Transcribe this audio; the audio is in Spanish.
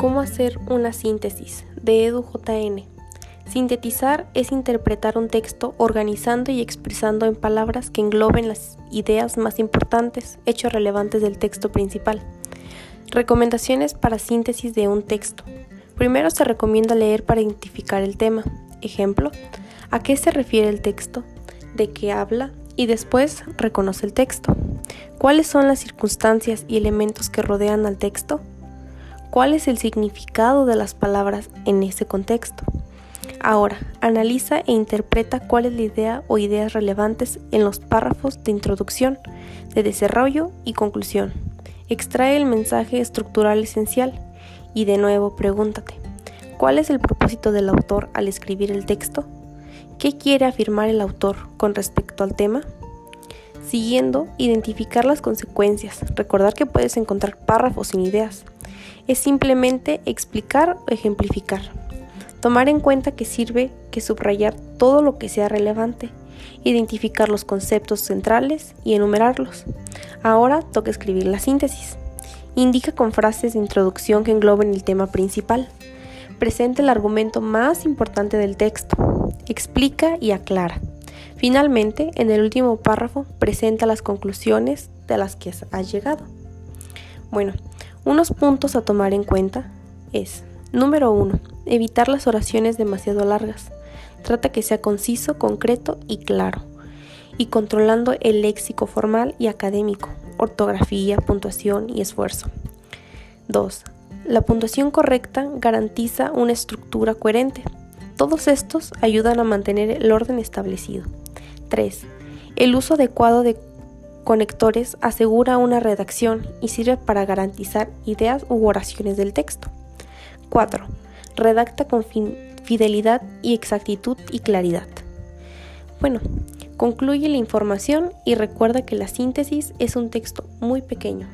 ¿Cómo hacer una síntesis? De EduJN. Sintetizar es interpretar un texto organizando y expresando en palabras que engloben las ideas más importantes, hechos relevantes del texto principal. Recomendaciones para síntesis de un texto. Primero se recomienda leer para identificar el tema. Ejemplo, ¿a qué se refiere el texto? ¿De qué habla? Y después reconoce el texto. ¿Cuáles son las circunstancias y elementos que rodean al texto? Cuál es el significado de las palabras en ese contexto. Ahora, analiza e interpreta cuál es la idea o ideas relevantes en los párrafos de introducción, de desarrollo y conclusión. Extrae el mensaje estructural esencial y de nuevo pregúntate, ¿cuál es el propósito del autor al escribir el texto? ¿Qué quiere afirmar el autor con respecto al tema? Siguiendo, identificar las consecuencias. Recordar que puedes encontrar párrafos sin ideas es simplemente explicar o ejemplificar. Tomar en cuenta que sirve que subrayar todo lo que sea relevante, identificar los conceptos centrales y enumerarlos. Ahora toca escribir la síntesis. Indica con frases de introducción que engloben el tema principal. Presenta el argumento más importante del texto. Explica y aclara. Finalmente, en el último párrafo, presenta las conclusiones de las que has llegado. Bueno, unos puntos a tomar en cuenta es, número 1, evitar las oraciones demasiado largas. Trata que sea conciso, concreto y claro. Y controlando el léxico formal y académico, ortografía, puntuación y esfuerzo. 2. La puntuación correcta garantiza una estructura coherente. Todos estos ayudan a mantener el orden establecido. 3. El uso adecuado de conectores asegura una redacción y sirve para garantizar ideas u oraciones del texto. 4. Redacta con fidelidad y exactitud y claridad. Bueno, concluye la información y recuerda que la síntesis es un texto muy pequeño,